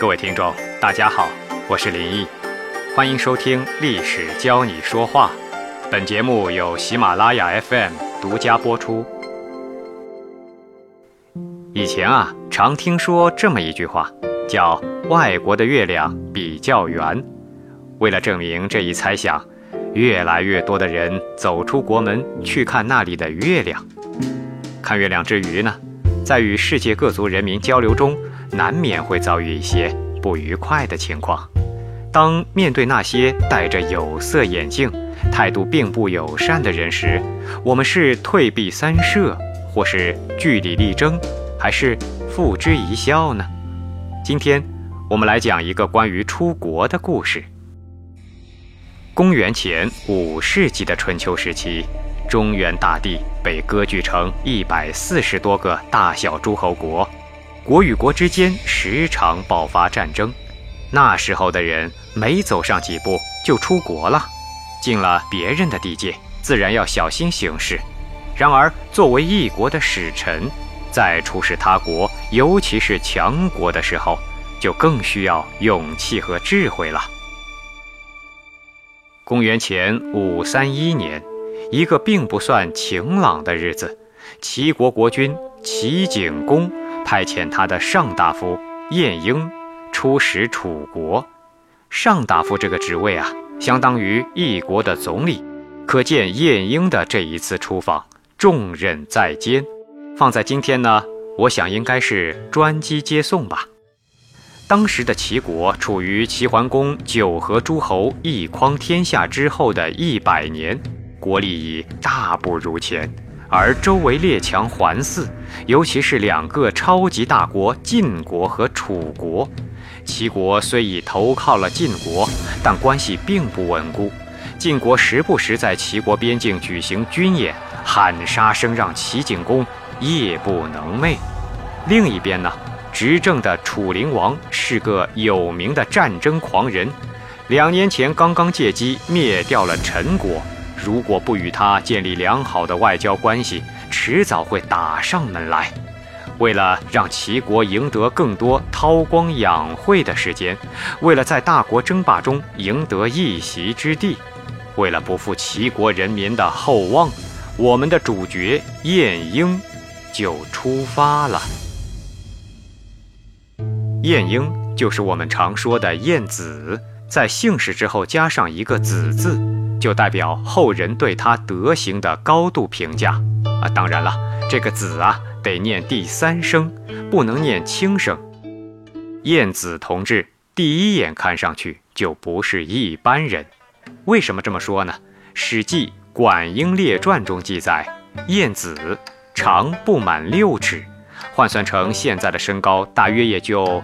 各位听众，大家好，我是林毅，欢迎收听《历史教你说话》。本节目由喜马拉雅 FM 独家播出。以前啊，常听说这么一句话，叫“外国的月亮比较圆”。为了证明这一猜想，越来越多的人走出国门去看那里的月亮。看月亮之余呢，在与世界各族人民交流中。难免会遭遇一些不愉快的情况。当面对那些戴着有色眼镜、态度并不友善的人时，我们是退避三舍，或是据理力争，还是付之一笑呢？今天，我们来讲一个关于出国的故事。公元前五世纪的春秋时期，中原大地被割据成一百四十多个大小诸侯国。国与国之间时常爆发战争，那时候的人没走上几步就出国了，进了别人的地界，自然要小心行事。然而，作为一国的使臣，在出使他国，尤其是强国的时候，就更需要勇气和智慧了。公元前五三一年，一个并不算晴朗的日子，齐国国君齐景公。派遣他的上大夫晏婴出使楚国。上大夫这个职位啊，相当于一国的总理，可见晏婴的这一次出访重任在肩。放在今天呢，我想应该是专机接送吧。当时的齐国处于齐桓公九合诸侯一匡天下之后的一百年，国力已大不如前。而周围列强环伺，尤其是两个超级大国晋国和楚国。齐国虽已投靠了晋国，但关系并不稳固。晋国时不时在齐国边境举行军演，喊杀声让齐景公夜不能寐。另一边呢，执政的楚灵王是个有名的战争狂人，两年前刚刚借机灭掉了陈国。如果不与他建立良好的外交关系，迟早会打上门来。为了让齐国赢得更多韬光养晦的时间，为了在大国争霸中赢得一席之地，为了不负齐国人民的厚望，我们的主角晏婴就出发了。晏婴就是我们常说的晏子，在姓氏之后加上一个子字。就代表后人对他德行的高度评价啊！当然了，这个“子”啊，得念第三声，不能念轻声。晏子同志第一眼看上去就不是一般人，为什么这么说呢？《史记·管英列传》中记载，晏子长不满六尺，换算成现在的身高，大约也就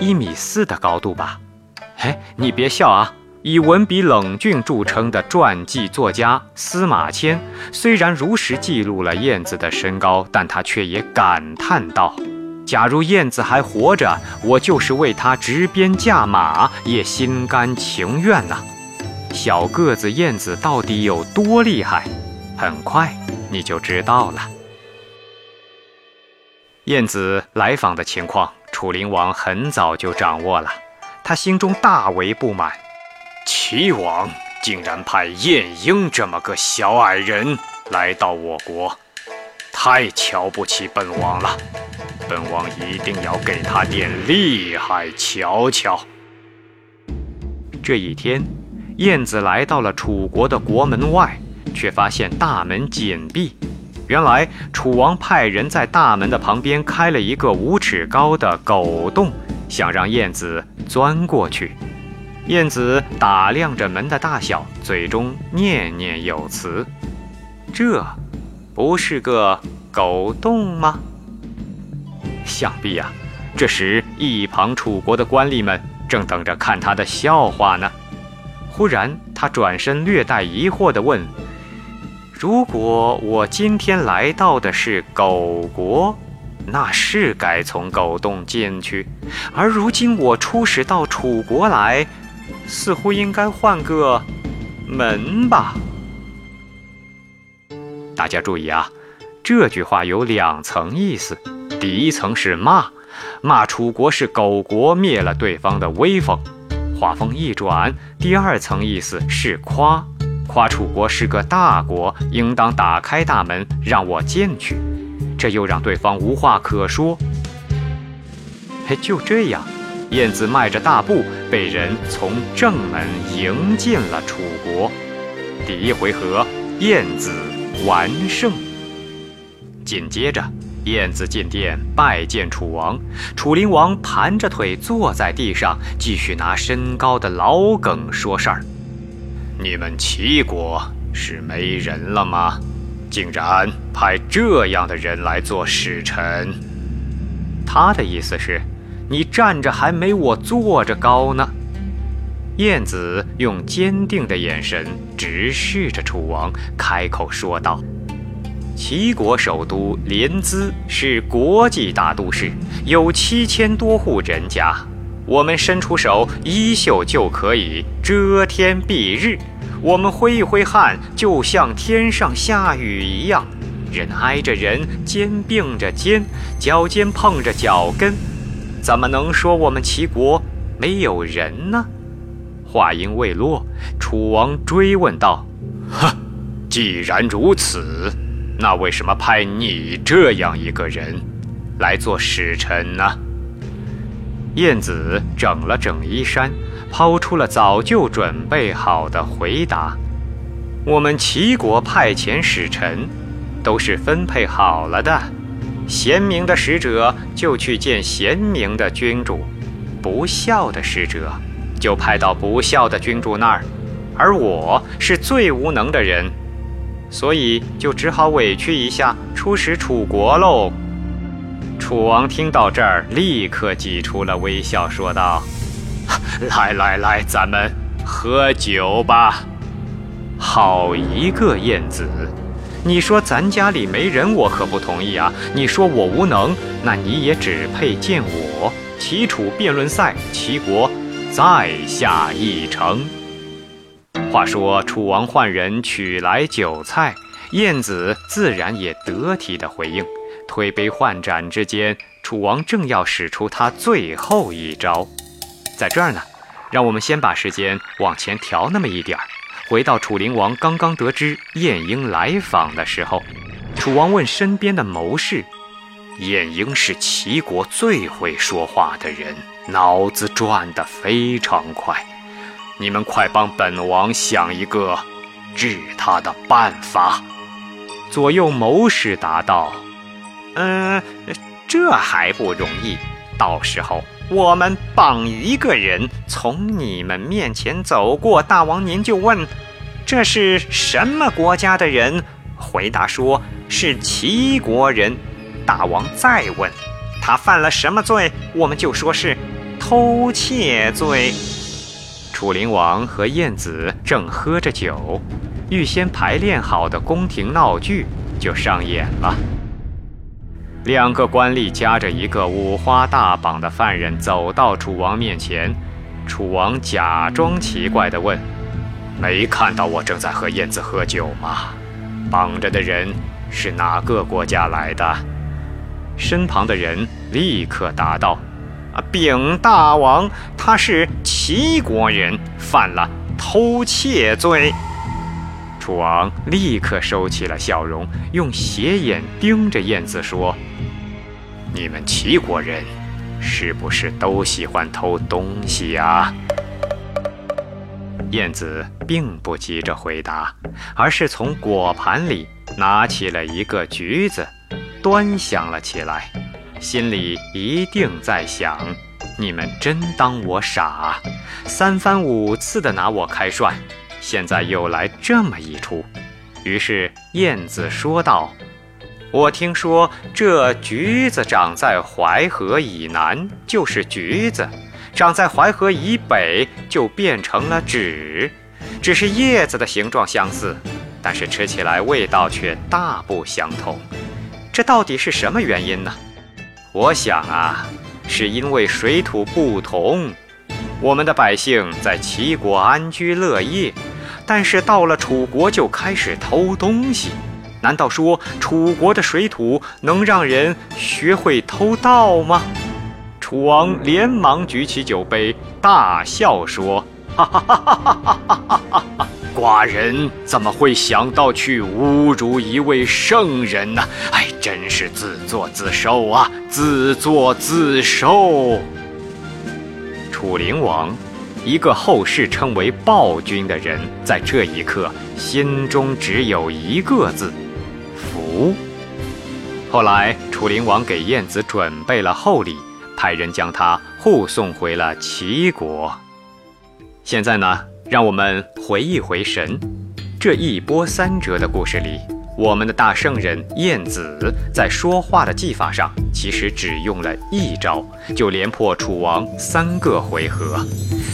一米四的高度吧。哎，你别笑啊！以文笔冷峻著称的传记作家司马迁，虽然如实记录了燕子的身高，但他却也感叹道：“假如燕子还活着，我就是为他执鞭驾马，也心甘情愿呐。”小个子燕子到底有多厉害？很快你就知道了。燕子来访的情况，楚灵王很早就掌握了，他心中大为不满。齐王竟然派晏婴这么个小矮人来到我国，太瞧不起本王了！本王一定要给他点厉害瞧瞧。这一天，晏子来到了楚国的国门外，却发现大门紧闭。原来，楚王派人在大门的旁边开了一个五尺高的狗洞，想让晏子钻过去。晏子打量着门的大小，嘴中念念有词：“这，不是个狗洞吗？”想必呀，这时一旁楚国的官吏们正等着看他的笑话呢。忽然，他转身略带疑惑地问：“如果我今天来到的是狗国，那是该从狗洞进去；而如今我出使到楚国来。”似乎应该换个门吧。大家注意啊，这句话有两层意思。第一层是骂，骂楚国是狗国，灭了对方的威风。话锋一转，第二层意思是夸，夸楚国是个大国，应当打开大门让我进去。这又让对方无话可说。嘿，就这样，燕子迈着大步，被人从正门迎进了楚国。第一回合，燕子完胜。紧接着，燕子进殿拜见楚王，楚灵王盘着腿坐在地上，继续拿身高的老梗说事儿。你们齐国是没人了吗？竟然派这样的人来做使臣？他的意思是，你站着还没我坐着高呢。燕子用坚定的眼神直视着楚王，开口说道。齐国首都临淄是国际大都市，有七千多户人家。我们伸出手，衣袖就可以遮天蔽日；我们挥一挥汗，就像天上下雨一样。人挨着人，肩并着肩，脚尖碰着脚跟，怎么能说我们齐国没有人呢？话音未落，楚王追问道：“哼，既然如此。”那为什么派你这样一个人来做使臣呢？燕子整了整衣衫，抛出了早就准备好的回答：“我们齐国派遣使臣，都是分配好了的。贤明的使者就去见贤明的君主，不孝的使者就派到不孝的君主那儿。而我是最无能的人。”所以就只好委屈一下，出使楚国喽。楚王听到这儿，立刻挤出了微笑，说道：“ 来来来，咱们喝酒吧。”好一个燕子！你说咱家里没人，我可不同意啊。你说我无能，那你也只配见我。齐楚辩论赛，齐国再下一城。话说楚王换人取来酒菜，晏子自然也得体的回应。推杯换盏之间，楚王正要使出他最后一招。在这儿呢，让我们先把时间往前调那么一点儿，回到楚灵王刚刚得知晏婴来访的时候，楚王问身边的谋士：“晏婴是齐国最会说话的人，脑子转得非常快。”你们快帮本王想一个治他的办法。左右谋士答道：“嗯，这还不容易。到时候我们绑一个人从你们面前走过，大王您就问这是什么国家的人，回答说是齐国人。大王再问他犯了什么罪，我们就说是偷窃罪。”楚灵王和燕子正喝着酒，预先排练好的宫廷闹剧就上演了。两个官吏夹着一个五花大绑的犯人走到楚王面前，楚王假装奇怪地问：“没看到我正在和燕子喝酒吗？绑着的人是哪个国家来的？”身旁的人立刻答道。啊，禀大王，他是齐国人，犯了偷窃罪。楚王立刻收起了笑容，用斜眼盯着燕子说：“你们齐国人，是不是都喜欢偷东西呀？”燕子并不急着回答，而是从果盘里拿起了一个橘子，端详了起来。心里一定在想：你们真当我傻？三番五次的拿我开涮，现在又来这么一出。于是燕子说道：“我听说这橘子长在淮河以南就是橘子，长在淮河以北就变成了枳，只是叶子的形状相似，但是吃起来味道却大不相同。这到底是什么原因呢？”我想啊，是因为水土不同。我们的百姓在齐国安居乐业，但是到了楚国就开始偷东西。难道说楚国的水土能让人学会偷盗吗？楚王连忙举起酒杯大笑说，哈哈哈哈哈哈哈，寡人怎么会想到去侮辱一位圣人呢？哎，真是自作自受啊，自作自受。楚灵王，一个后世称为暴君的人，在这一刻心中只有一个字。后来，楚灵王给晏子准备了厚礼。派人将他护送回了齐国。现在呢，让我们回一回神。这一波三折的故事里，我们的大圣人晏子在说话的技法上，其实只用了一招，就连破楚王三个回合。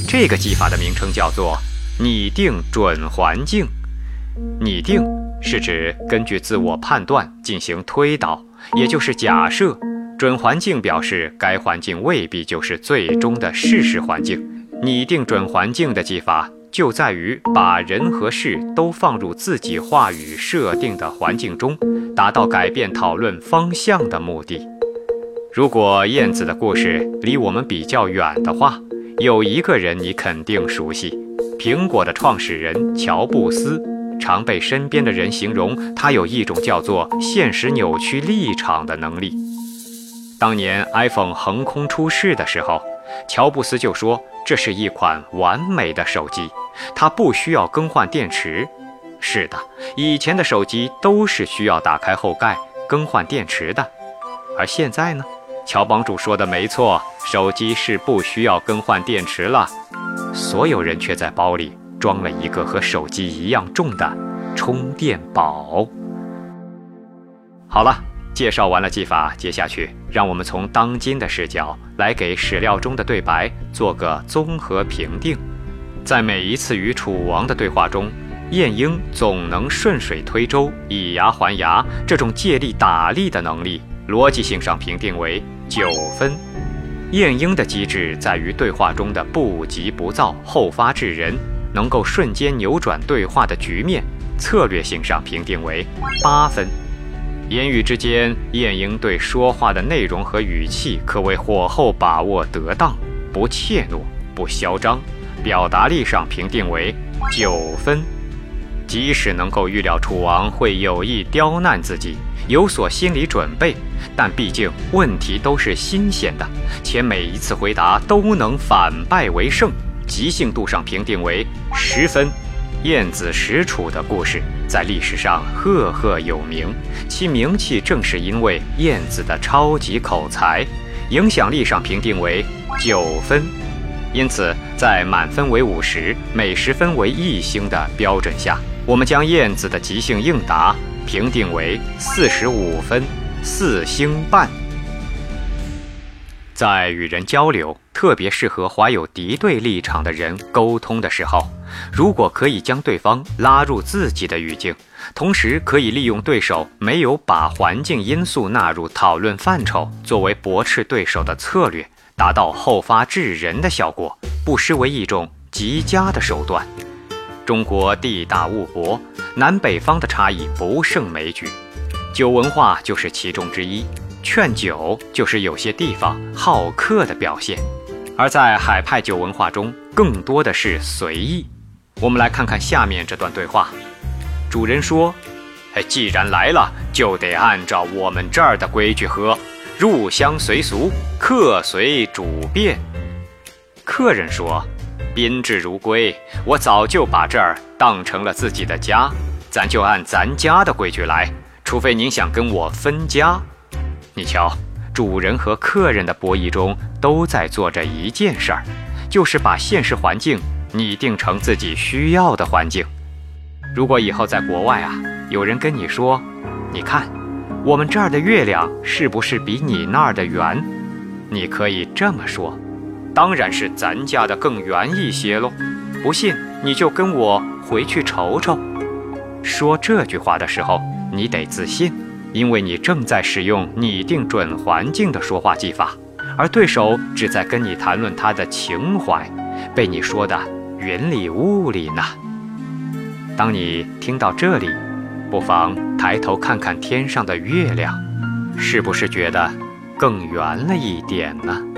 这个技法的名称叫做拟定准环境。拟定是指根据自我判断进行推导，也就是假设。准环境表示该环境未必就是最终的事实环境。拟定准环境的技法就在于把人和事都放入自己话语设定的环境中，达到改变讨论方向的目的。如果燕子的故事离我们比较远的话，有一个人你肯定熟悉：苹果的创始人乔布斯，常被身边的人形容他有一种叫做现实扭曲立场的能力。当年 iPhone 横空出世的时候，乔布斯就说这是一款完美的手机，它不需要更换电池。是的，以前的手机都是需要打开后盖更换电池的，而现在呢，乔帮主说的没错，手机是不需要更换电池了。所有人却在包里装了一个和手机一样重的充电宝。好了。介绍完了技法，接下去让我们从当今的视角来给史料中的对白做个综合评定。在每一次与楚王的对话中，晏婴总能顺水推舟、以牙还牙，这种借力打力的能力，逻辑性上评定为九分。晏婴的机智在于对话中的不急不躁、后发制人，能够瞬间扭转对话的局面，策略性上评定为八分。言语之间，晏婴对说话的内容和语气可谓火候把握得当，不怯懦，不嚣张，表达力上评定为九分。即使能够预料楚王会有意刁难自己，有所心理准备，但毕竟问题都是新鲜的，且每一次回答都能反败为胜，即兴度上评定为十分。晏子使楚的故事在历史上赫赫有名，其名气正是因为晏子的超级口才，影响力上评定为九分。因此，在满分为五十，每十分为一星的标准下，我们将晏子的即兴应答评定为四十五分，四星半。在与人交流，特别适合怀有敌对立场的人沟通的时候。如果可以将对方拉入自己的语境，同时可以利用对手没有把环境因素纳入讨论范畴，作为驳斥对手的策略，达到后发制人的效果，不失为一种极佳的手段。中国地大物博，南北方的差异不胜枚举，酒文化就是其中之一。劝酒就是有些地方好客的表现，而在海派酒文化中，更多的是随意。我们来看看下面这段对话。主人说：“，既然来了，就得按照我们这儿的规矩喝，入乡随俗，客随主便。”客人说：“宾至如归，我早就把这儿当成了自己的家，咱就按咱家的规矩来，除非您想跟我分家。”你瞧，主人和客人的博弈中都在做着一件事儿，就是把现实环境。拟定成自己需要的环境。如果以后在国外啊，有人跟你说：“你看，我们这儿的月亮是不是比你那儿的圆？”你可以这么说：“当然是咱家的更圆一些喽。”不信你就跟我回去瞅瞅。说这句话的时候，你得自信，因为你正在使用拟定准环境的说话技法，而对手只在跟你谈论他的情怀，被你说的。云里雾里呢。当你听到这里，不妨抬头看看天上的月亮，是不是觉得更圆了一点呢？